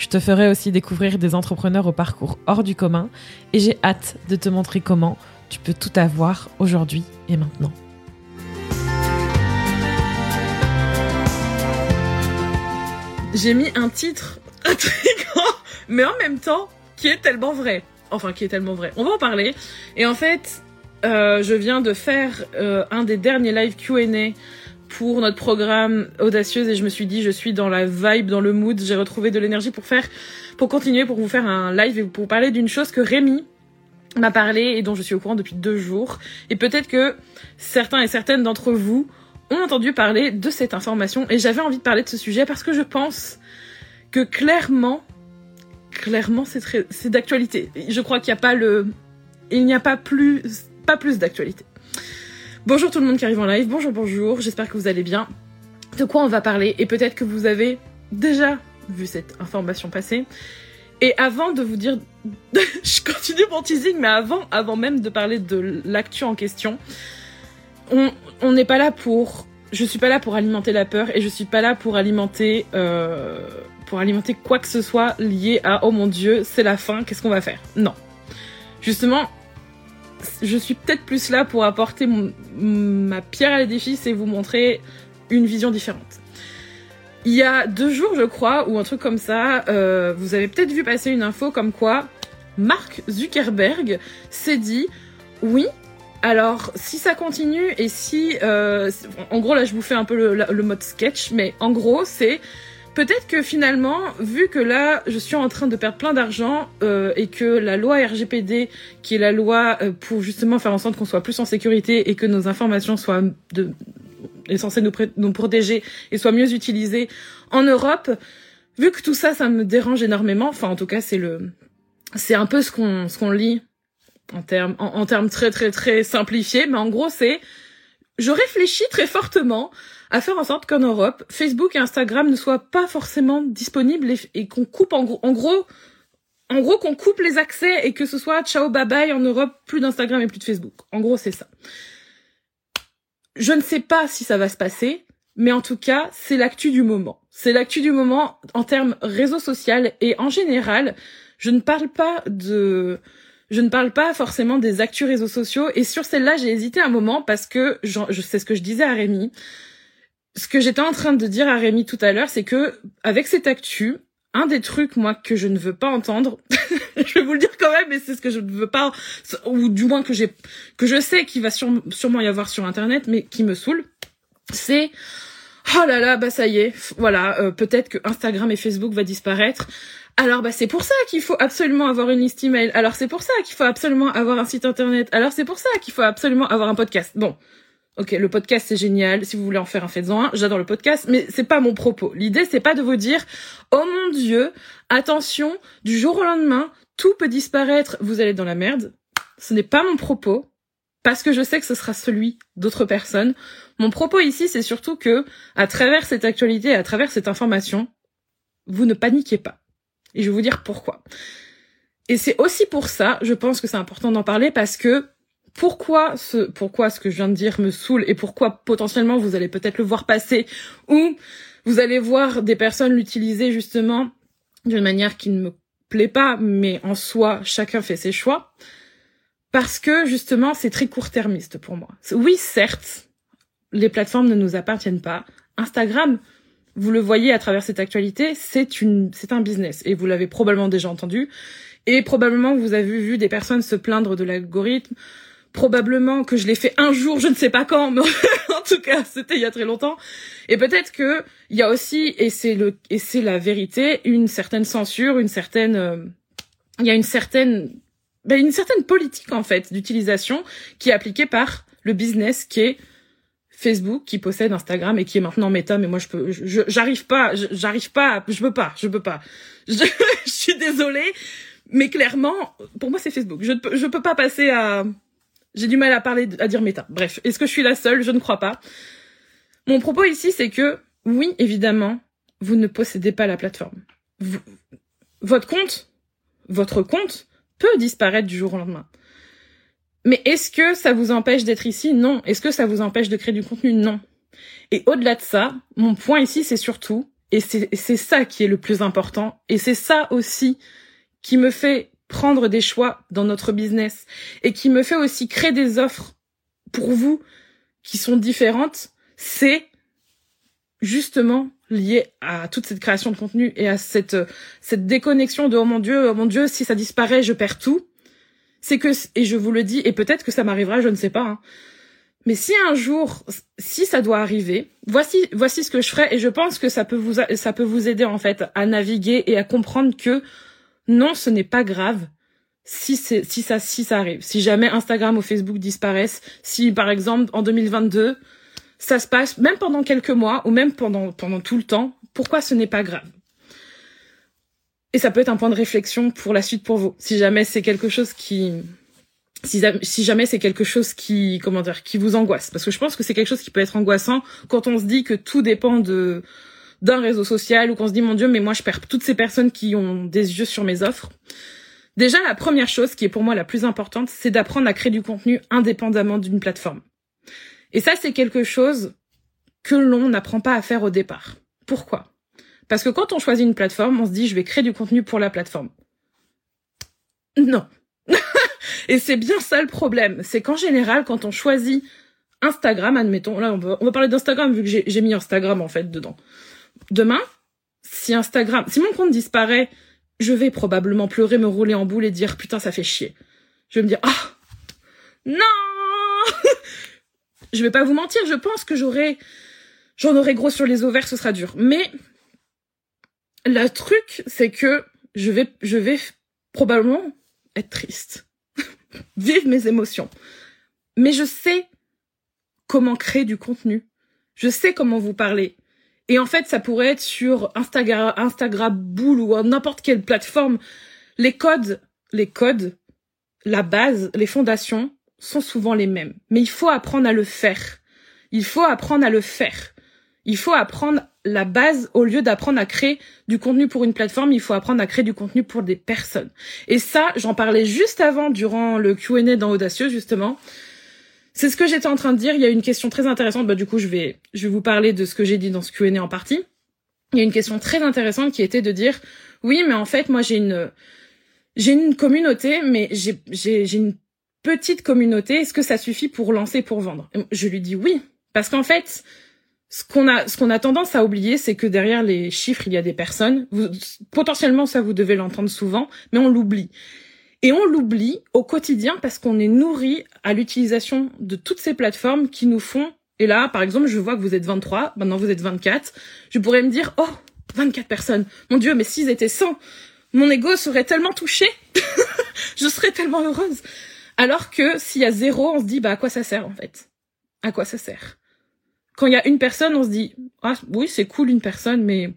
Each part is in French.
Je te ferai aussi découvrir des entrepreneurs au parcours hors du commun et j'ai hâte de te montrer comment tu peux tout avoir aujourd'hui et maintenant. J'ai mis un titre intrigant, mais en même temps qui est tellement vrai. Enfin, qui est tellement vrai. On va en parler. Et en fait, euh, je viens de faire euh, un des derniers live Q&A pour notre programme audacieuse et je me suis dit je suis dans la vibe, dans le mood, j'ai retrouvé de l'énergie pour faire, pour continuer, pour vous faire un live et pour parler d'une chose que Rémi m'a parlé et dont je suis au courant depuis deux jours. Et peut-être que certains et certaines d'entre vous ont entendu parler de cette information et j'avais envie de parler de ce sujet parce que je pense que clairement, clairement c'est très, c'est d'actualité. Je crois qu'il n'y a pas le, il n'y a pas plus, pas plus d'actualité. Bonjour tout le monde qui arrive en live, bonjour bonjour, j'espère que vous allez bien. De quoi on va parler et peut-être que vous avez déjà vu cette information passer. Et avant de vous dire, je continue mon teasing, mais avant, même de parler de l'actu en question, on n'est pas là pour, je suis pas là pour alimenter la peur et je suis pas là pour alimenter, euh, pour alimenter quoi que ce soit lié à oh mon dieu, c'est la fin, qu'est-ce qu'on va faire? Non. Justement, je suis peut-être plus là pour apporter ma pierre à l'édifice et vous montrer une vision différente. Il y a deux jours, je crois, ou un truc comme ça, euh, vous avez peut-être vu passer une info comme quoi Mark Zuckerberg s'est dit oui. Alors, si ça continue et si, euh, en gros, là, je vous fais un peu le mode sketch, mais en gros, c'est Peut-être que finalement, vu que là, je suis en train de perdre plein d'argent euh, et que la loi RGPD, qui est la loi euh, pour justement faire en sorte qu'on soit plus en sécurité et que nos informations soient de, est nous, protéger et soient mieux utilisées en Europe, vu que tout ça, ça me dérange énormément. Enfin, en tout cas, c'est le, c'est un peu ce qu'on, ce qu'on lit en termes, en termes très très très simplifiés. Mais en gros, c'est, je réfléchis très fortement à faire en sorte qu'en Europe, Facebook et Instagram ne soient pas forcément disponibles et, qu'on coupe en gros, en gros, en gros qu'on coupe les accès et que ce soit ciao bye bye en Europe, plus d'Instagram et plus de Facebook. En gros, c'est ça. Je ne sais pas si ça va se passer, mais en tout cas, c'est l'actu du moment. C'est l'actu du moment en termes réseau social et en général, je ne parle pas de je ne parle pas forcément des actus réseaux sociaux et sur celle-là, j'ai hésité un moment parce que je sais ce que je disais à Rémi ce que j'étais en train de dire à Rémi tout à l'heure, c'est que avec cette actu, un des trucs moi que je ne veux pas entendre, je vais vous le dire quand même, mais c'est ce que je ne veux pas, ou du moins que j'ai, que je sais qu'il va sûrement y avoir sur internet, mais qui me saoule, c'est oh là là, bah ça y est, voilà, euh, peut-être que Instagram et Facebook va disparaître. Alors bah c'est pour ça qu'il faut absolument avoir une liste email. Alors c'est pour ça qu'il faut absolument avoir un site internet. Alors c'est pour ça qu'il faut absolument avoir un podcast. Bon, Ok, le podcast c'est génial. Si vous voulez en faire un, faites-en un. J'adore le podcast, mais c'est pas mon propos. L'idée c'est pas de vous dire, oh mon dieu, attention, du jour au lendemain, tout peut disparaître, vous allez dans la merde. Ce n'est pas mon propos, parce que je sais que ce sera celui d'autres personnes. Mon propos ici, c'est surtout que, à travers cette actualité, à travers cette information, vous ne paniquez pas. Et je vais vous dire pourquoi. Et c'est aussi pour ça, je pense que c'est important d'en parler parce que pourquoi ce, pourquoi ce que je viens de dire me saoule et pourquoi potentiellement vous allez peut-être le voir passer ou vous allez voir des personnes l'utiliser justement d'une manière qui ne me plaît pas, mais en soi, chacun fait ses choix. Parce que justement, c'est très court-termiste pour moi. Oui, certes, les plateformes ne nous appartiennent pas. Instagram, vous le voyez à travers cette actualité, c'est une, c'est un business et vous l'avez probablement déjà entendu. Et probablement vous avez vu des personnes se plaindre de l'algorithme, probablement que je l'ai fait un jour, je ne sais pas quand, mais en tout cas, c'était il y a très longtemps. Et peut-être que il y a aussi, et c'est le, et c'est la vérité, une certaine censure, une certaine, euh, il y a une certaine, ben, une certaine politique en fait d'utilisation qui est appliquée par le business qui est Facebook qui possède Instagram et qui est maintenant Meta, mais moi je peux, j'arrive pas, j'arrive pas, je peux pas, je peux pas. Je, je suis désolée, mais clairement, pour moi c'est Facebook. Je ne peux, je peux pas passer à, j'ai du mal à parler, à dire Meta. Bref, est-ce que je suis la seule? Je ne crois pas. Mon propos ici, c'est que oui, évidemment, vous ne possédez pas la plateforme. votre compte, votre compte peut disparaître du jour au lendemain. Mais est-ce que ça vous empêche d'être ici? Non. Est-ce que ça vous empêche de créer du contenu? Non. Et au-delà de ça, mon point ici, c'est surtout, et c'est ça qui est le plus important, et c'est ça aussi qui me fait prendre des choix dans notre business, et qui me fait aussi créer des offres pour vous qui sont différentes, c'est justement lié à toute cette création de contenu et à cette cette déconnexion de oh mon dieu oh mon dieu si ça disparaît je perds tout. C'est que et je vous le dis et peut-être que ça m'arrivera je ne sais pas hein, mais si un jour si ça doit arriver voici voici ce que je ferai et je pense que ça peut vous ça peut vous aider en fait à naviguer et à comprendre que non ce n'est pas grave. Si c'est si ça arrive. Si jamais Instagram ou Facebook disparaissent si par exemple en 2022 ça se passe même pendant quelques mois ou même pendant, tout le temps, pourquoi ce n'est pas grave? Et ça peut être un point de réflexion pour la suite pour vous. Si jamais c'est quelque chose qui... Si jamais c'est quelque chose qui, comment dire, qui vous angoisse, parce que je pense que c'est quelque chose qui peut être angoissant quand on se dit que tout dépend de d'un réseau social ou qu'on se dit mon Dieu, mais moi je perds toutes ces personnes qui ont des yeux sur mes offres. Déjà, la première chose qui est pour moi la plus importante, c'est d'apprendre à créer du contenu indépendamment d'une plateforme. Et ça, c'est quelque chose que l'on n'apprend pas à faire au départ. Pourquoi? Parce que quand on choisit une plateforme, on se dit je vais créer du contenu pour la plateforme. Non. Et c'est bien ça le problème. C'est qu'en général, quand on choisit Instagram, admettons, là on va, parler d'Instagram vu que j'ai mis Instagram en fait dedans. Demain, si Instagram, si mon compte disparaît, je vais probablement pleurer, me rouler en boule et dire putain ça fait chier. Je vais me dire ah non je vais pas vous mentir, je pense que j'aurai, j'en aurai gros sur les ovaires, ce sera dur. Mais le truc, c'est que je vais, je vais probablement être triste, vivre mes émotions. Mais je sais comment créer du contenu. Je sais comment vous parler. Et en fait, ça pourrait être sur Instagram, Instagram Boule ou n'importe quelle plateforme. Les codes, les codes, la base, les fondations, sont souvent les mêmes. Mais il faut apprendre à le faire. Il faut apprendre à le faire. Il faut apprendre la base au lieu d'apprendre à créer du contenu pour une plateforme, il faut apprendre à créer du contenu pour des personnes. Et ça, j'en parlais juste avant durant le Q&A dans Audacieux justement. C'est ce que j'étais en train de dire, il y a une question très intéressante, bah du coup, je vais je vais vous parler de ce que j'ai dit dans ce Q&A en partie. Il y a une question très intéressante qui était de dire oui, mais en fait, moi j'ai une j'ai une communauté, mais j'ai j'ai une petite communauté, est-ce que ça suffit pour lancer, pour vendre? Je lui dis oui, parce qu'en fait, ce qu'on a, ce qu'on a tendance à oublier, c'est que derrière les chiffres, il y a des personnes. potentiellement, ça vous devez l'entendre souvent, mais on l'oublie. Et on l'oublie au quotidien parce qu'on est nourri à l'utilisation de toutes ces plateformes qui nous font. Et là, par exemple, je vois que vous êtes 23, maintenant vous êtes 24. Je pourrais me dire, oh, 24 personnes. Mon Dieu, mais s'ils étaient 100, mon ego serait tellement touché. je serais tellement heureuse. Alors que s'il y a zéro, on se dit bah à quoi ça sert en fait? À quoi ça sert? Quand il y a une personne, on se dit ah oui c'est cool une personne, mais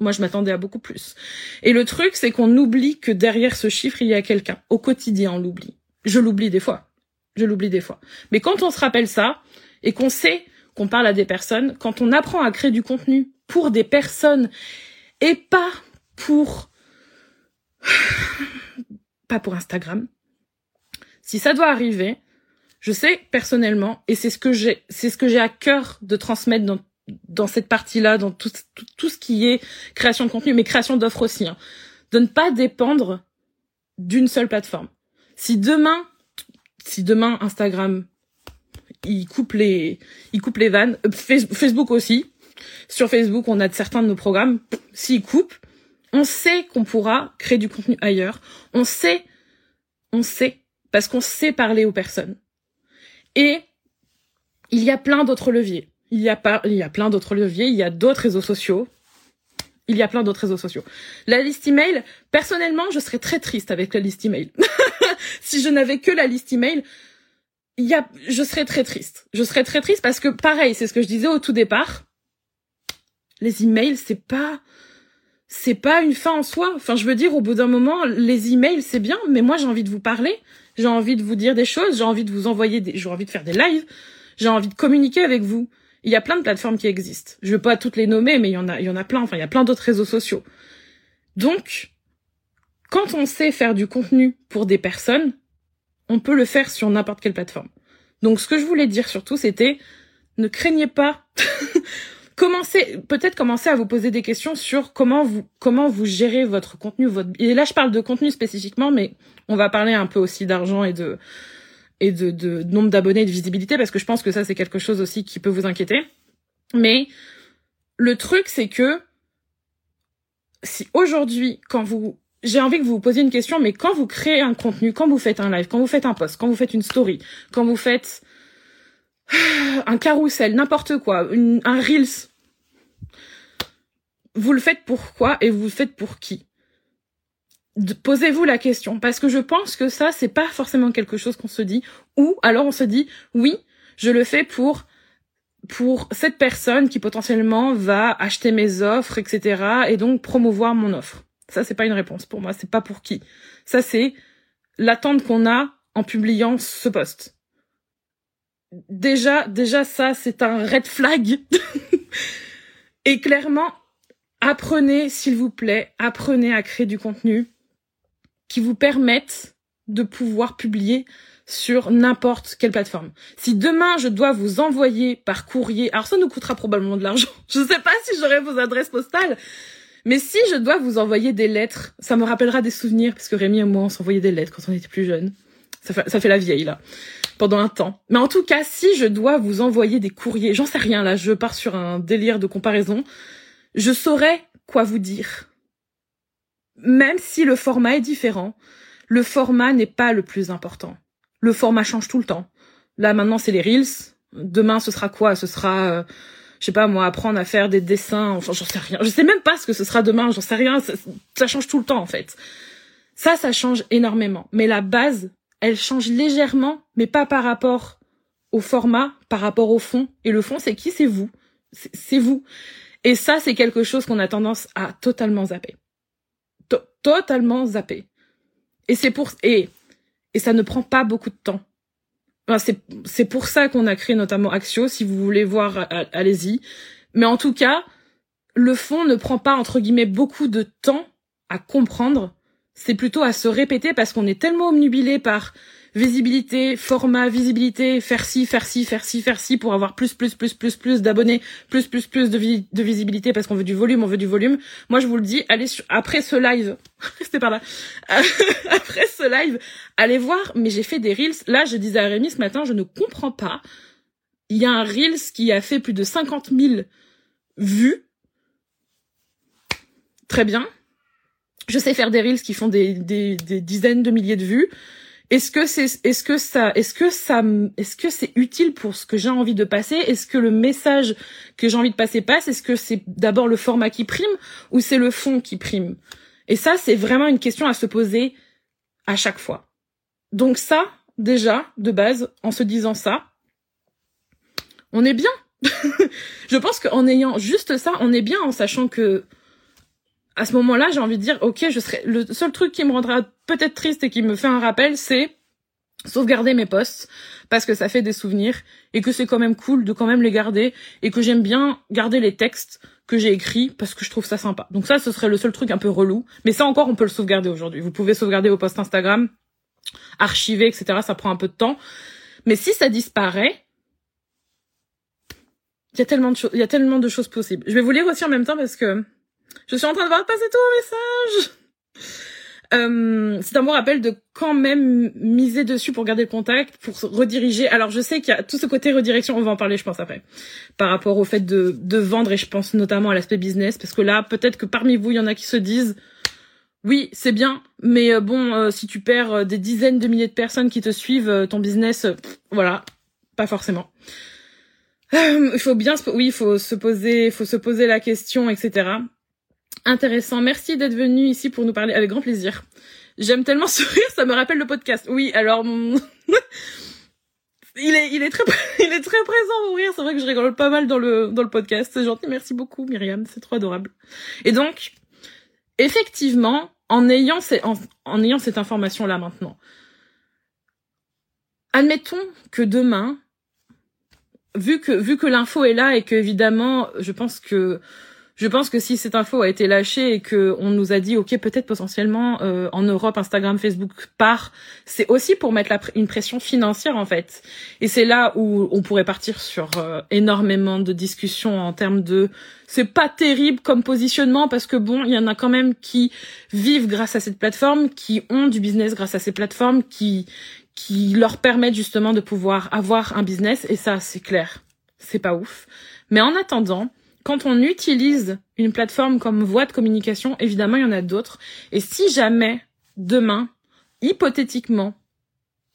moi je m'attendais à beaucoup plus. Et le truc c'est qu'on oublie que derrière ce chiffre il y a quelqu'un. Au quotidien on l'oublie. Je l'oublie des fois. Je l'oublie des fois. Mais quand on se rappelle ça et qu'on sait qu'on parle à des personnes, quand on apprend à créer du contenu pour des personnes et pas pour pas pour Instagram, si ça doit arriver, je sais personnellement, et c'est ce que j'ai, c'est ce que j'ai à cœur de transmettre dans dans cette partie-là, dans tout, tout, ce qui est création de contenu, mais création d'offres aussi, hein, de ne pas dépendre d'une seule plateforme. Si demain, si demain Instagram, il coupe les, il coupe les vannes, euh, Facebook aussi. Sur Facebook, on a certains de nos programmes. S'il coupe, on sait qu'on pourra créer du contenu ailleurs. On sait, on sait parce qu'on sait parler aux personnes. Et il y a plein d'autres leviers. Il y a pas, il y a plein d'autres leviers. Il y a d'autres réseaux sociaux. Il y a plein d'autres réseaux sociaux. La liste email, personnellement, je serais très triste avec la liste email. si je n'avais que la liste email, il y a, je serais très triste. Je serais très triste parce que pareil, c'est ce que je disais au tout départ. Les emails, c'est pas, c'est pas une fin en soi. Enfin, je veux dire, au bout d'un moment, les emails, c'est bien, mais moi, j'ai envie de vous parler. J'ai envie de vous dire des choses. J'ai envie de vous envoyer des, j'ai envie de faire des lives. J'ai envie de communiquer avec vous. Il y a plein de plateformes qui existent. Je veux pas toutes les nommer, mais il y en a, il y en a plein. Enfin, il y a plein d'autres réseaux sociaux. Donc, quand on sait faire du contenu pour des personnes, on peut le faire sur n'importe quelle plateforme. Donc, ce que je voulais dire surtout, c'était ne craignez pas. commencez, peut-être commencer à vous poser des questions sur comment vous, comment vous gérez votre contenu, et là, je parle de contenu spécifiquement, mais on va parler un peu aussi d'argent et de, et de, nombre d'abonnés et de visibilité parce que je pense que ça c'est quelque chose aussi qui peut vous inquiéter. Mais le truc c'est que si aujourd'hui quand vous j'ai envie que vous vous posiez une question mais quand vous créez un contenu, quand vous faites un live, quand vous faites un post, quand vous faites une story, quand vous faites un carrousel, n'importe quoi, un reels vous le faites pourquoi et vous le faites pour qui? Posez-vous la question parce que je pense que ça c'est pas forcément quelque chose qu'on se dit ou alors on se dit oui je le fais pour pour cette personne qui potentiellement va acheter mes offres etc et donc promouvoir mon offre. Ça c'est pas une réponse pour moi c'est pas pour qui. Ça c'est l'attente qu'on a en publiant ce post. Déjà déjà ça c'est un red flag. Et clairement apprenez s'il vous plaît apprenez à créer du contenu qui vous permettent de pouvoir publier sur n'importe quelle plateforme. Si demain je dois vous envoyer par courrier, alors ça nous coûtera probablement de l'argent. Je ne sais pas si j'aurai vos adresses postales, mais si je dois vous envoyer des lettres, ça me rappellera des souvenirs parce que Rémi et moi on s'envoyait des lettres quand on était plus jeunes. Ça fait, la vieille là, pendant un temps. Mais en tout cas, si je dois vous envoyer des courriers, j'en sais rien là, je pars sur un délire de comparaison, je saurais quoi vous dire même si le format est différent, le format n'est pas le plus important. Le format change tout le temps. Là maintenant c'est les reels. Demain ce sera quoi? Ce sera, euh, je sais pas moi, apprendre à faire des dessins. Enfin j'en sais rien. Je sais même pas ce que ce sera demain. J'en sais rien. Ça, ça change tout le temps en fait. Ça, ça change énormément. Mais la base, elle change légèrement, mais pas par rapport au format, par rapport au fond. Et le fond, c'est qui? C'est vous. C'est vous. Et ça, c'est quelque chose qu'on a tendance à totalement zapper totalement zappé. Et c'est pour et et ça ne prend pas beaucoup de temps. Enfin, c'est c'est pour ça qu'on a créé notamment Axio. Si vous voulez voir, allez-y. Mais en tout cas, le fond ne prend pas entre guillemets beaucoup de temps à comprendre. C'est plutôt à se répéter parce qu'on est tellement omnubilé par visibilité, format, visibilité, faire ci, faire ci, faire ci, faire ci pour avoir plus, plus, plus, plus, plus d'abonnés, plus, plus, plus de, visibilité parce qu'on veut du volume, on veut du volume. Moi, je vous le dis, allez après ce live, restez par là, après ce live, allez voir, mais j'ai fait des reels. Là, je disais à Rémi ce matin, je ne comprends pas. Il y a un reels qui a fait plus de 50 000 vues. Très bien. Je sais faire des reels qui font des, des, des dizaines de milliers de vues. Est-ce que c'est, est-ce que ça, est-ce que ça, est-ce que c'est utile pour ce que j'ai envie de passer? Est-ce que le message que j'ai envie de passer passe? Est-ce que c'est d'abord le format qui prime ou c'est le fond qui prime? Et ça, c'est vraiment une question à se poser à chaque fois. Donc ça, déjà, de base, en se disant ça, on est bien. je pense qu'en ayant juste ça, on est bien en sachant que à ce moment-là, j'ai envie de dire, ok, je serais. Le seul truc qui me rendra peut-être triste et qui me fait un rappel, c'est sauvegarder mes posts parce que ça fait des souvenirs et que c'est quand même cool de quand même les garder et que j'aime bien garder les textes que j'ai écrits parce que je trouve ça sympa. Donc ça, ce serait le seul truc un peu relou. Mais ça encore, on peut le sauvegarder aujourd'hui. Vous pouvez sauvegarder vos posts Instagram, archiver, etc. Ça prend un peu de temps. Mais si ça disparaît, il y a tellement de choses, il y a tellement de choses possibles. Je vais vous lire aussi en même temps parce que je suis en train de voir passer tout au message. Euh, c'est un bon rappel de quand même miser dessus pour garder le contact, pour rediriger. Alors je sais qu'il y a tout ce côté redirection, on va en parler je pense après, par rapport au fait de, de vendre et je pense notamment à l'aspect business, parce que là peut-être que parmi vous il y en a qui se disent oui c'est bien, mais euh, bon euh, si tu perds euh, des dizaines de milliers de personnes qui te suivent, ton business, voilà, pas forcément. Il faut bien, oui, il faut se poser, faut se poser la question, etc intéressant. Merci d'être venu ici pour nous parler avec grand plaisir. J'aime tellement sourire, ça me rappelle le podcast. Oui, alors il est, il est très, il est très présent au rire. C'est vrai que je rigole pas mal dans le, dans le podcast. C'est gentil. Merci beaucoup, Myriam. C'est trop adorable. Et donc, effectivement, en ayant, en, en ayant cette information-là maintenant, admettons que demain, vu que, vu que l'info est là et que évidemment, je pense que je pense que si cette info a été lâchée et que on nous a dit ok peut-être potentiellement euh, en Europe Instagram Facebook part c'est aussi pour mettre la une pression financière en fait. Et c'est là où on pourrait partir sur euh, énormément de discussions en termes de c'est pas terrible comme positionnement parce que bon il y en a quand même qui vivent grâce à cette plateforme qui ont du business grâce à ces plateformes qui qui leur permettent justement de pouvoir avoir un business. Et ça c'est clair. C'est pas ouf. Mais en attendant quand on utilise une plateforme comme voie de communication, évidemment, il y en a d'autres. Et si jamais, demain, hypothétiquement,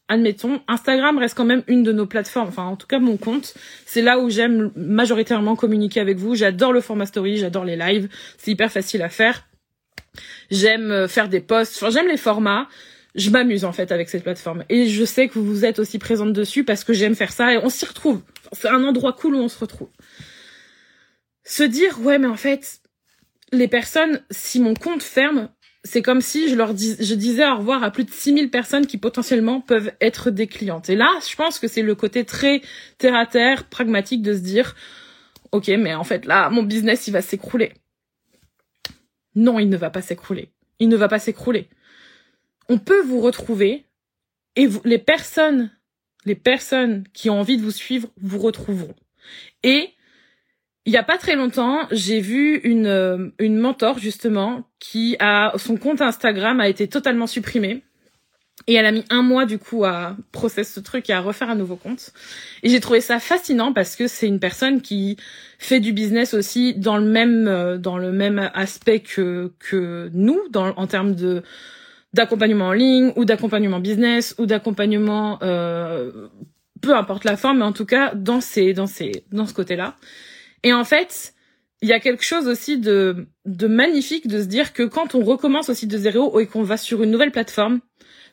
admettons, Instagram reste quand même une de nos plateformes, enfin en tout cas mon compte, c'est là où j'aime majoritairement communiquer avec vous. J'adore le format story, j'adore les lives, c'est hyper facile à faire. J'aime euh, faire des posts, enfin j'aime les formats. Je m'amuse en fait avec cette plateforme et je sais que vous êtes aussi présente dessus parce que j'aime faire ça et on s'y retrouve. C'est un endroit cool où on se retrouve se dire ouais mais en fait les personnes si mon compte ferme c'est comme si je leur dis, je disais au revoir à plus de 6000 personnes qui potentiellement peuvent être des clientes. Et là, je pense que c'est le côté très terre à terre, pragmatique de se dire, ok, mais en fait là, mon business, il va s'écrouler. Non, il ne va pas s'écrouler. Il ne va pas s'écrouler. On peut vous retrouver et les personnes, les personnes qui ont envie de vous suivre vous retrouveront. Et il y a pas très longtemps, j'ai vu une euh, une mentor justement qui a son compte Instagram a été totalement supprimé et elle a mis un mois du coup à processer ce truc et à refaire un nouveau compte. Et j'ai trouvé ça fascinant parce que c'est une personne qui fait du business aussi dans le même euh, dans le même aspect que que nous dans en termes de d'accompagnement en ligne ou d'accompagnement business ou d'accompagnement euh, peu importe la forme mais en tout cas dans ces dans ces dans ce côté-là. Et en fait, il y a quelque chose aussi de, magnifique de se dire que quand on recommence aussi de zéro et qu'on va sur une nouvelle plateforme,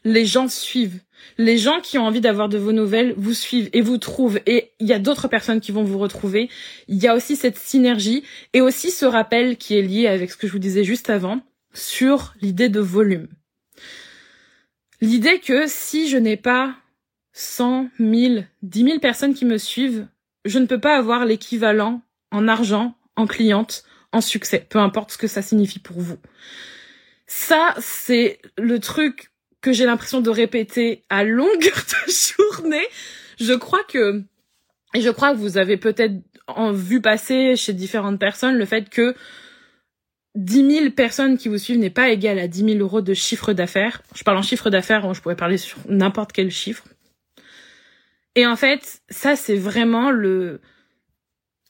les gens suivent. Les gens qui ont envie d'avoir de vos nouvelles vous suivent et vous trouvent. Et il y a d'autres personnes qui vont vous retrouver. Il y a aussi cette synergie et aussi ce rappel qui est lié avec ce que je vous disais juste avant sur l'idée de volume. L'idée que si je n'ai pas 100, 1000, 10 000 personnes qui me suivent, je ne peux pas avoir l'équivalent en argent, en cliente, en succès, peu importe ce que ça signifie pour vous. Ça, c'est le truc que j'ai l'impression de répéter à longueur de journée. Je crois que, et je crois que vous avez peut-être en vu passer chez différentes personnes le fait que 10 000 personnes qui vous suivent n'est pas égal à 10 000 euros de chiffre d'affaires. Je parle en chiffre d'affaires, je pourrais parler sur n'importe quel chiffre. Et en fait, ça, c'est vraiment le,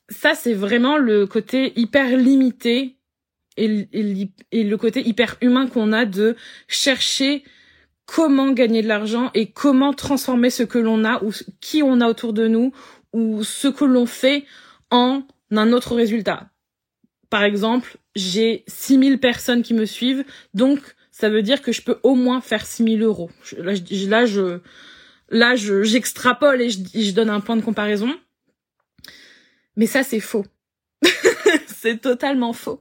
ça, c'est vraiment le côté hyper limité et, le côté hyper humain qu'on a de chercher comment gagner de l'argent et comment transformer ce que l'on a ou qui on a autour de nous ou ce que l'on fait en un autre résultat. Par exemple, j'ai 6000 personnes qui me suivent, donc ça veut dire que je peux au moins faire 6000 euros. Là, je, là, je, j'extrapole et je donne un point de comparaison. Mais ça, c'est faux. c'est totalement faux.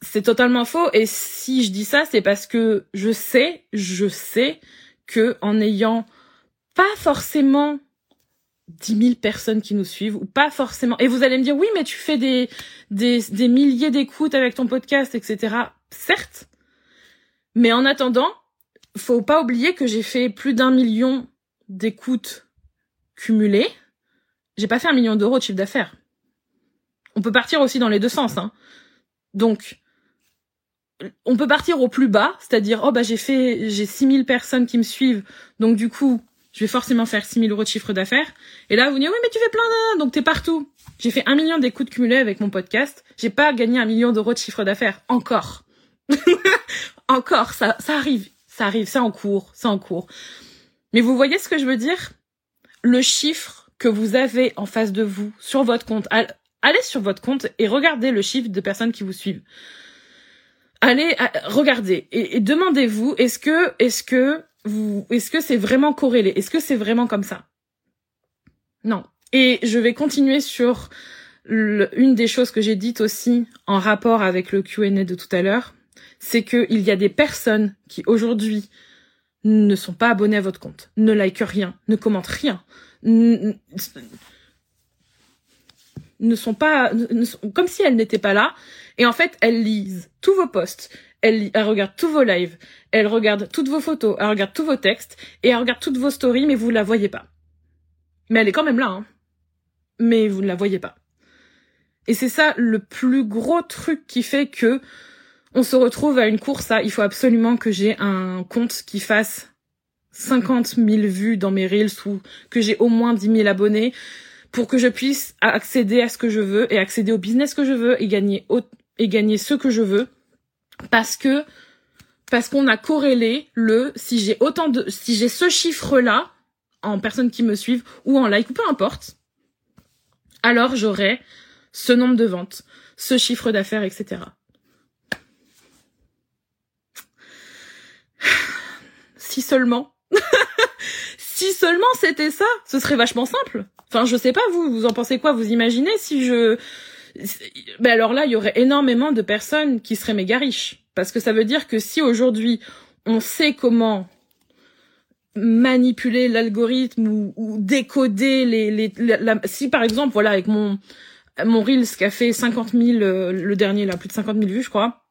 C'est totalement faux. Et si je dis ça, c'est parce que je sais, je sais que en ayant pas forcément 10 000 personnes qui nous suivent ou pas forcément. Et vous allez me dire, oui, mais tu fais des, des, des milliers d'écoutes avec ton podcast, etc. Certes. Mais en attendant, faut pas oublier que j'ai fait plus d'un million d'écoutes cumulées j'ai pas fait un million d'euros de chiffre d'affaires. On peut partir aussi dans les deux sens. Hein. Donc, on peut partir au plus bas, c'est-à-dire, oh bah j'ai fait, j'ai 6000 personnes qui me suivent, donc du coup, je vais forcément faire 6000 euros de chiffre d'affaires. Et là, vous dites, oui, mais tu fais plein de... Donc t'es partout. J'ai fait un million d'écoutes cumulées avec mon podcast. J'ai pas gagné un million d'euros de chiffre d'affaires. Encore. Encore, ça, ça arrive. Ça arrive, c'est en cours, c'est en cours. Mais vous voyez ce que je veux dire? Le chiffre que vous avez en face de vous sur votre compte. Allez sur votre compte et regardez le chiffre de personnes qui vous suivent. Allez, regardez et, demandez-vous est-ce que est-ce que vous est-ce que c'est vraiment corrélé? Est-ce que c'est vraiment comme ça? Non. Et je vais continuer sur une des choses que j'ai dites aussi en rapport avec le Q&A de tout à l'heure, c'est qu'il y a des personnes qui aujourd'hui ne sont pas abonnées à votre compte, ne like rien, ne commentent rien, ne sont pas, comme si elles n'étaient pas là, et en fait elles lisent tous vos posts, elles, elles regardent tous vos lives, elles regardent toutes vos photos, elles regardent tous vos textes, et elles regardent toutes vos stories, mais vous la voyez pas. Mais elle est quand même là, hein. Mais vous ne la voyez pas. Et c'est ça le plus gros truc qui fait que on se retrouve à une course à il faut absolument que j'ai un compte qui fasse 50 000 vues dans mes reels ou que j'ai au moins 10 000 abonnés pour que je puisse accéder à ce que je veux et accéder au business que je veux et gagner et gagner ce que je veux parce que parce qu'on a corrélé le si j'ai autant de si j'ai ce chiffre là en personnes qui me suivent ou en like ou peu importe alors j'aurai ce nombre de ventes, ce chiffre d'affaires, etc. Si seulement. si seulement c'était ça, ce serait vachement simple. Enfin, je sais pas, vous, vous en pensez quoi Vous imaginez si je... Ben alors là, il y aurait énormément de personnes qui seraient méga riches. Parce que ça veut dire que si aujourd'hui, on sait comment manipuler l'algorithme ou, décoder les, si par exemple voilà avec mon mon Reels qui a fait 50 000, euh, le dernier là, plus de 50 000 vues, je crois.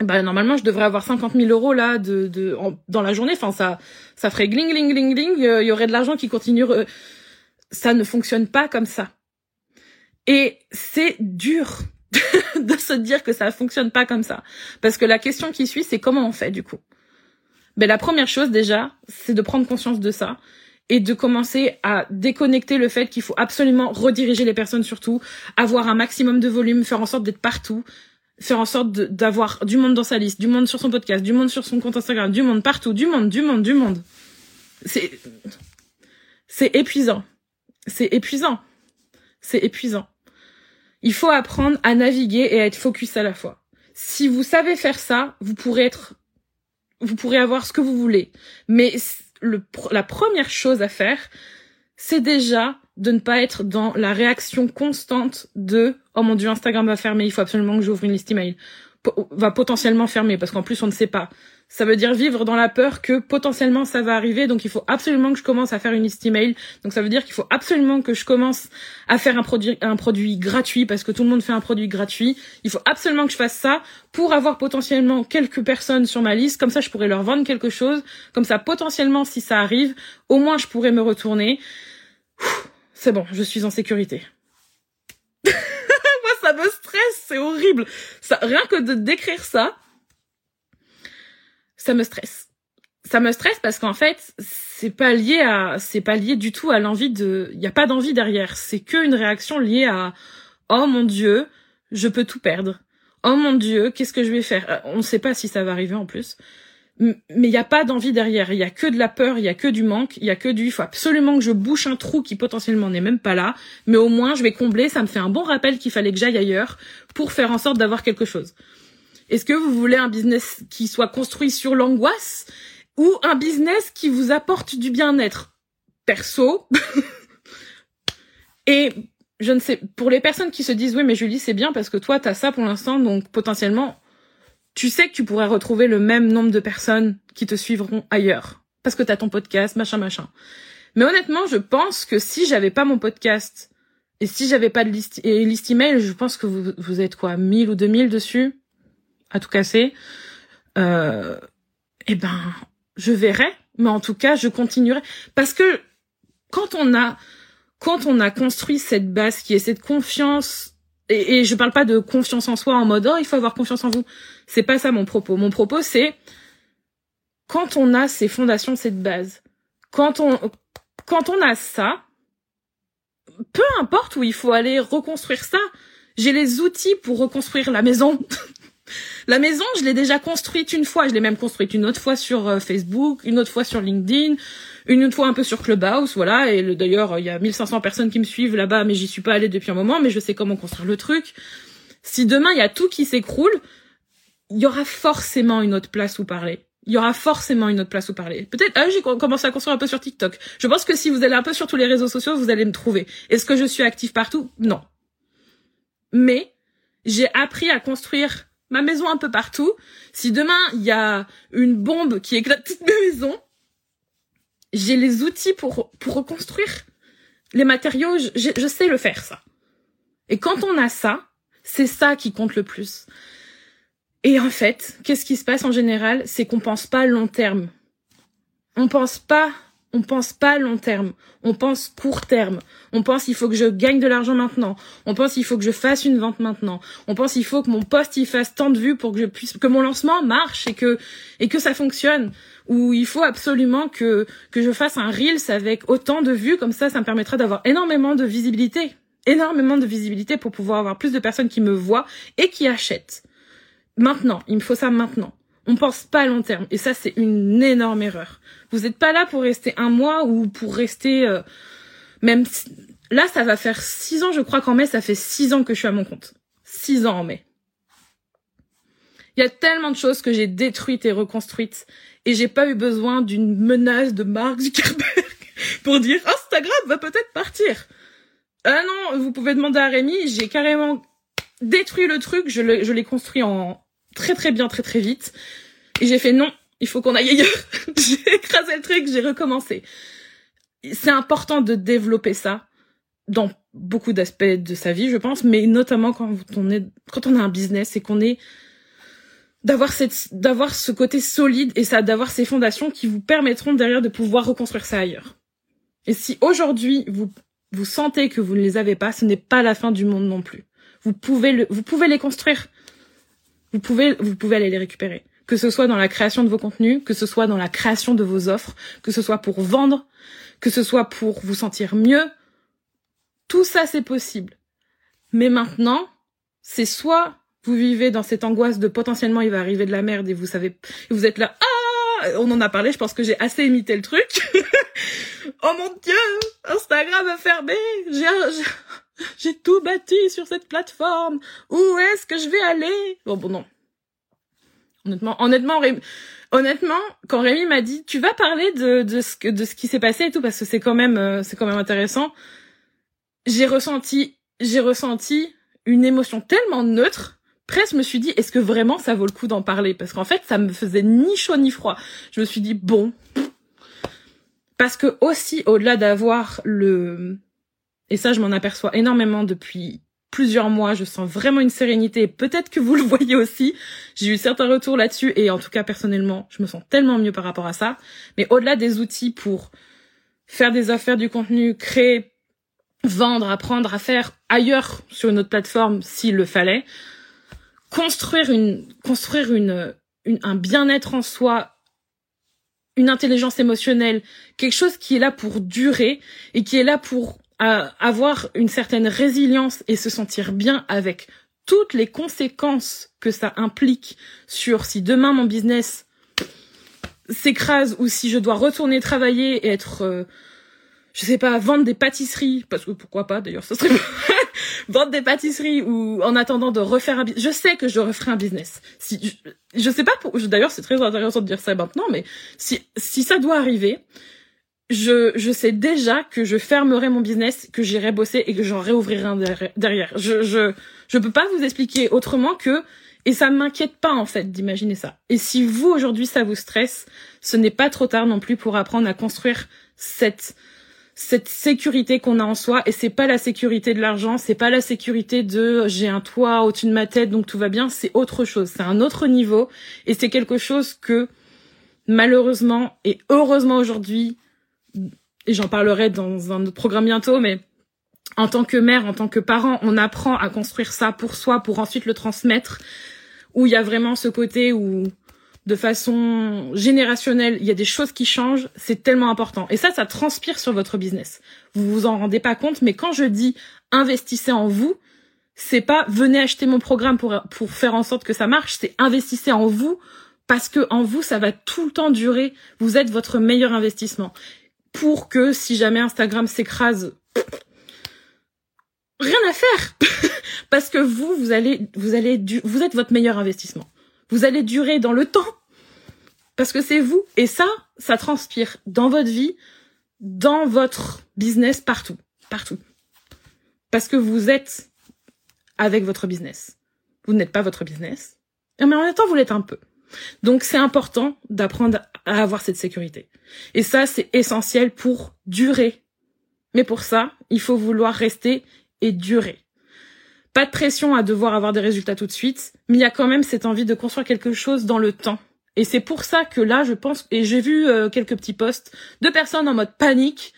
Bah normalement je devrais avoir 50 000 euros là de, de dans la journée. Enfin ça ça ferait gling gling gling gling. Il y aurait de l'argent qui continue. Ça ne fonctionne pas comme ça. Et c'est dur de se dire que ça fonctionne pas comme ça. Parce que la question qui suit, c'est comment on fait du coup. Ben la première chose déjà, c'est de prendre conscience de ça et de commencer à déconnecter le fait qu'il faut absolument rediriger les personnes surtout, avoir un maximum de volume, faire en sorte d'être partout, faire en sorte d'avoir du monde dans sa liste, du monde sur son podcast, du monde sur son compte Instagram, du monde partout, du monde, du monde, du monde. C'est c'est épuisant. C'est épuisant. C'est épuisant. Il faut apprendre à naviguer et à être focus à la fois. Si vous savez faire ça, vous pourrez être vous pourrez avoir ce que vous voulez. Mais le, la première chose à faire, c'est déjà de ne pas être dans la réaction constante de oh mon dieu Instagram va fermer, il faut absolument que j'ouvre une liste email va potentiellement fermer parce qu'en plus on ne sait pas. Ça veut dire vivre dans la peur que potentiellement ça va arriver, donc il faut absolument que je commence à faire une liste email. Donc ça veut dire qu'il faut absolument que je commence à faire un produit, un produit gratuit parce que tout le monde fait un produit gratuit. Il faut absolument que je fasse ça pour avoir potentiellement quelques personnes sur ma liste. Comme ça, je pourrais leur vendre quelque chose. Comme ça, potentiellement, si ça arrive, au moins je pourrais me retourner. C'est bon, je suis en sécurité ça me stresse, c'est horrible. Rien que de décrire ça, ça me stresse. Ça me stresse parce qu'en fait, c'est pas lié à, c'est pas lié du tout à l'envie de, il y a pas d'envie derrière. C'est que une réaction liée à, oh mon dieu, je peux tout perdre. Oh mon dieu, qu'est-ce que je vais faire? Euh, on ne sait pas si ça va arriver en plus mais il n'y a pas d'envie derrière, il y a que de la peur, il y a que du manque, il y a que du il faut absolument que je bouche un trou qui potentiellement n'est même pas là, mais au moins je vais combler, ça me fait un bon rappel qu'il fallait que j'aille ailleurs pour faire en sorte d'avoir quelque chose. Est-ce que vous voulez un business qui soit construit sur l'angoisse ou un business qui vous apporte du bien-être? Perso. Et je ne sais, pour les personnes qui se disent oui mais Julie c'est bien parce que toi t'as ça pour l'instant donc potentiellement tu sais que tu pourrais retrouver le même nombre de personnes qui te suivront ailleurs. Parce que t'as ton podcast, machin, machin. Mais honnêtement, je pense que si j'avais pas mon podcast et si j'avais pas de liste, et liste email, je pense que vous, vous êtes quoi, 1000 ou 2000 dessus, à tout casser. Euh, eh ben, je verrai. Mais en tout cas, je continuerai. Parce que quand on a, quand on a construit cette base qui est cette confiance et, et je parle pas de confiance en soi en mode oh il faut avoir confiance en vous. C'est pas ça mon propos. Mon propos c'est quand on a ces fondations, cette base, quand on quand on a ça, peu importe où il faut aller reconstruire ça, j'ai les outils pour reconstruire la maison. la maison, je l'ai déjà construite une fois, je l'ai même construite une autre fois sur euh, Facebook, une autre fois sur LinkedIn, une fois un peu sur Clubhouse, voilà. Et d'ailleurs, il y a 1500 personnes qui me suivent là-bas, mais j'y suis pas allée depuis un moment, mais je sais comment construire le truc. Si demain il y a tout qui s'écroule, il y aura forcément une autre place où parler. il y aura forcément une autre place où parler. Peut-être, ah, j'ai commencé à construire un peu sur TikTok. Je pense que si vous allez un peu sur tous les réseaux sociaux, vous allez me trouver. Est-ce que je suis active partout? Non. Mais j'ai appris à construire ma maison un peu partout. Si demain il y a une bombe qui éclate toute ma maison, j'ai les outils pour pour reconstruire les matériaux. Je, je sais le faire ça. Et quand on a ça, c'est ça qui compte le plus. Et en fait, qu'est-ce qui se passe en général? C'est qu'on pense pas long terme. On pense pas, on pense pas long terme. On pense court terme. On pense il faut que je gagne de l'argent maintenant. On pense il faut que je fasse une vente maintenant. On pense il faut que mon poste il fasse tant de vues pour que je puisse que mon lancement marche et que et que ça fonctionne. Ou il faut absolument que que je fasse un reels avec autant de vues comme ça ça me permettra d'avoir énormément de visibilité. Énormément de visibilité pour pouvoir avoir plus de personnes qui me voient et qui achètent. Maintenant, il me faut ça maintenant. On pense pas à long terme et ça c'est une énorme erreur. Vous n'êtes pas là pour rester un mois ou pour rester euh, même là ça va faire six ans je crois qu'en mai ça fait six ans que je suis à mon compte. Six ans en mai. Il y a tellement de choses que j'ai détruites et reconstruites et j'ai pas eu besoin d'une menace de Mark Zuckerberg pour dire Instagram va peut-être partir. Ah non, vous pouvez demander à Rémi, j'ai carrément détruit le truc, je l'ai construit en, très très bien, très très vite. Et j'ai fait non, il faut qu'on aille ailleurs. j'ai écrasé le truc, j'ai recommencé. C'est important de développer ça dans beaucoup d'aspects de sa vie, je pense, mais notamment quand on est, quand on a un business et qu'on est d'avoir cette, d'avoir ce côté solide et ça, d'avoir ces fondations qui vous permettront derrière de pouvoir reconstruire ça ailleurs. Et si aujourd'hui vous, vous sentez que vous ne les avez pas, ce n'est pas la fin du monde non plus. Vous pouvez le, vous pouvez les construire. Vous pouvez, vous pouvez aller les récupérer. Que ce soit dans la création de vos contenus, que ce soit dans la création de vos offres, que ce soit pour vendre, que ce soit pour vous sentir mieux. Tout ça, c'est possible. Mais maintenant, c'est soit vous vivez dans cette angoisse de potentiellement il va arriver de la merde et vous savez, vous êtes là, ah, on en a parlé, je pense que j'ai assez imité le truc. oh mon dieu, Instagram a fermé, j'ai, j'ai tout bâti sur cette plateforme. Où est-ce que je vais aller? Bon, bon, non. Honnêtement, honnêtement, honnêtement, quand Rémi m'a dit, tu vas parler de, de ce que, de ce qui s'est passé et tout, parce que c'est quand même, euh, c'est quand même intéressant. J'ai ressenti, j'ai ressenti une émotion tellement neutre. Presque, me suis dit, est-ce que vraiment ça vaut le coup d'en parler? Parce qu'en fait, ça me faisait ni chaud ni froid. Je me suis dit, bon. Parce que aussi, au-delà d'avoir le, et ça, je m'en aperçois énormément depuis plusieurs mois. Je sens vraiment une sérénité. Peut-être que vous le voyez aussi. J'ai eu certains retours là-dessus. Et en tout cas, personnellement, je me sens tellement mieux par rapport à ça. Mais au-delà des outils pour faire des affaires, du contenu, créer, vendre, apprendre à faire ailleurs sur une autre plateforme s'il le fallait, construire une, construire une, une un bien-être en soi une intelligence émotionnelle, quelque chose qui est là pour durer et qui est là pour avoir une certaine résilience et se sentir bien avec toutes les conséquences que ça implique sur si demain mon business s'écrase ou si je dois retourner travailler et être euh, je sais pas vendre des pâtisseries parce que pourquoi pas d'ailleurs ce serait vendre des pâtisseries ou en attendant de refaire un business je sais que je referai un business. Si je, je sais pas pour d'ailleurs c'est très intéressant de dire ça maintenant mais si si ça doit arriver je, je sais déjà que je fermerai mon business, que j'irai bosser et que j'en réouvrirai un derrière. Je, je, je peux pas vous expliquer autrement que, et ça m'inquiète pas, en fait, d'imaginer ça. Et si vous, aujourd'hui, ça vous stresse, ce n'est pas trop tard non plus pour apprendre à construire cette, cette sécurité qu'on a en soi et c'est pas la sécurité de l'argent, c'est pas la sécurité de j'ai un toit au-dessus de ma tête donc tout va bien, c'est autre chose, c'est un autre niveau et c'est quelque chose que malheureusement et heureusement aujourd'hui et j'en parlerai dans un autre programme bientôt, mais en tant que mère, en tant que parent, on apprend à construire ça pour soi, pour ensuite le transmettre, où il y a vraiment ce côté où, de façon générationnelle, il y a des choses qui changent, c'est tellement important. Et ça, ça transpire sur votre business. Vous vous en rendez pas compte, mais quand je dis investissez en vous, c'est pas venez acheter mon programme pour, pour faire en sorte que ça marche, c'est investissez en vous parce que en vous, ça va tout le temps durer. Vous êtes votre meilleur investissement pour que si jamais Instagram s'écrase, rien à faire. Parce que vous, vous allez, vous allez, vous êtes votre meilleur investissement. Vous allez durer dans le temps. Parce que c'est vous. Et ça, ça transpire dans votre vie, dans votre business, partout. Partout. Parce que vous êtes avec votre business. Vous n'êtes pas votre business. Mais en même temps, vous l'êtes un peu. Donc c'est important d'apprendre à avoir cette sécurité. Et ça, c'est essentiel pour durer. Mais pour ça, il faut vouloir rester et durer. Pas de pression à devoir avoir des résultats tout de suite, mais il y a quand même cette envie de construire quelque chose dans le temps. Et c'est pour ça que là, je pense, et j'ai vu euh, quelques petits posts de personnes en mode panique.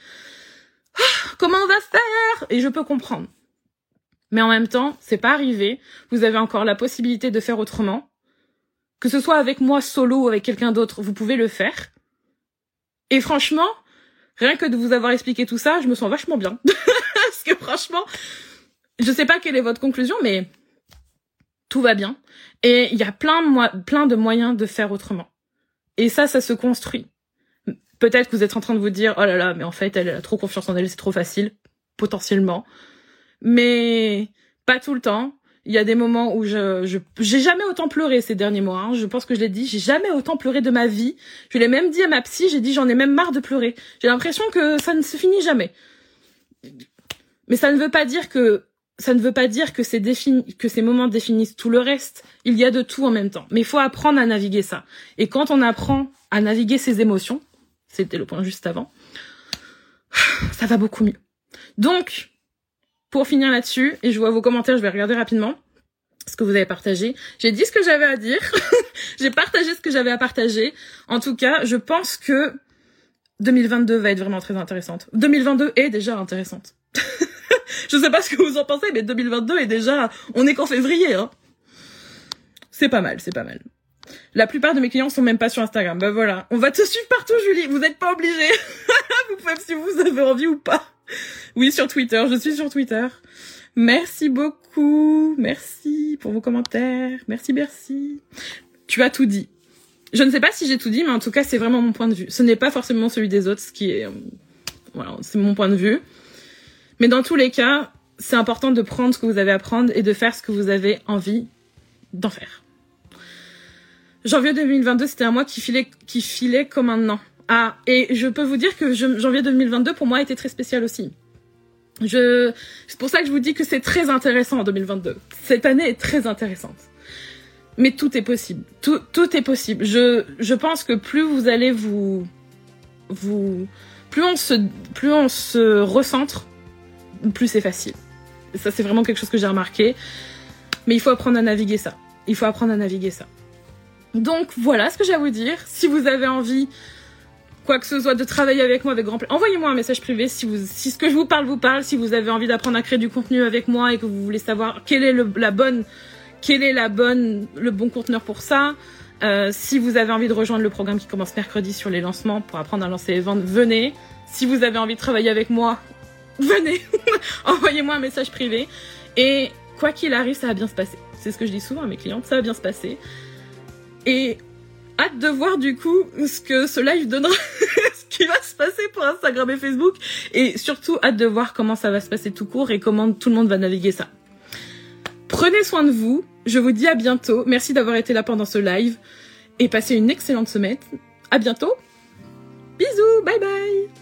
Ah, comment on va faire? Et je peux comprendre. Mais en même temps, c'est pas arrivé. Vous avez encore la possibilité de faire autrement. Que ce soit avec moi solo ou avec quelqu'un d'autre, vous pouvez le faire. Et franchement, rien que de vous avoir expliqué tout ça, je me sens vachement bien. Parce que franchement, je sais pas quelle est votre conclusion, mais tout va bien. Et il y a plein, plein de moyens de faire autrement. Et ça, ça se construit. Peut-être que vous êtes en train de vous dire, oh là là, mais en fait, elle a trop confiance en elle, c'est trop facile. Potentiellement mais pas tout le temps. Il y a des moments où je, je j'ai jamais autant pleuré ces derniers mois. Hein. Je pense que je l'ai dit, j'ai jamais autant pleuré de ma vie. Je l'ai même dit à ma psy, j'ai dit j'en ai même marre de pleurer. J'ai l'impression que ça ne se finit jamais. Mais ça ne veut pas dire que ça ne veut pas dire que, défini, que ces moments définissent tout le reste. Il y a de tout en même temps. Mais il faut apprendre à naviguer ça. Et quand on apprend à naviguer ses émotions, c'était le point juste avant, ça va beaucoup mieux. Donc, pour finir là-dessus, et je vois vos commentaires, je vais regarder rapidement ce que vous avez partagé. J'ai dit ce que j'avais à dire. J'ai partagé ce que j'avais à partager. En tout cas, je pense que 2022 va être vraiment très intéressante. 2022 est déjà intéressante. je sais pas ce que vous en pensez, mais 2022 est déjà, on est qu'en février, hein. C'est pas mal, c'est pas mal. La plupart de mes clients sont même pas sur Instagram. Ben voilà. On va te suivre partout, Julie. Vous n'êtes pas obligé. vous pouvez si vous avez envie ou pas. Oui, sur Twitter. Je suis sur Twitter. Merci beaucoup. Merci pour vos commentaires. Merci, merci. Tu as tout dit. Je ne sais pas si j'ai tout dit, mais en tout cas, c'est vraiment mon point de vue. Ce n'est pas forcément celui des autres, ce qui est, euh, voilà, c'est mon point de vue. Mais dans tous les cas, c'est important de prendre ce que vous avez à prendre et de faire ce que vous avez envie d'en faire. Janvier 2022, c'était un mois qui filait, qui filait comme un an. Ah, et je peux vous dire que janvier 2022 pour moi a été très spécial aussi. Je, c'est pour ça que je vous dis que c'est très intéressant en 2022. Cette année est très intéressante. Mais tout est possible. Tout, tout est possible. Je, je pense que plus vous allez vous, vous, plus on se, plus on se recentre, plus c'est facile. ça, c'est vraiment quelque chose que j'ai remarqué. Mais il faut apprendre à naviguer ça. Il faut apprendre à naviguer ça. Donc voilà ce que j'ai à vous dire. Si vous avez envie quoi que ce soit, de travailler avec moi avec grand plaisir. Envoyez-moi un message privé si ce que je vous parle vous parle, si vous avez envie d'apprendre à créer du contenu avec moi et que vous voulez savoir quelle est le, la bonne, quel est la bonne, le bon conteneur pour ça. Euh, si vous avez envie de rejoindre le programme qui commence mercredi sur les lancements pour apprendre à lancer les ventes, venez. Si vous avez envie de travailler avec moi, venez. Envoyez-moi un message privé. Et quoi qu'il arrive, ça va bien se passer. C'est ce que je dis souvent à mes clientes, ça va bien se passer. Et hâte de voir du coup ce que ce live donnera, ce qui va se passer pour Instagram et Facebook, et surtout hâte de voir comment ça va se passer tout court et comment tout le monde va naviguer ça. Prenez soin de vous, je vous dis à bientôt, merci d'avoir été là pendant ce live, et passez une excellente semaine. À bientôt, bisous, bye bye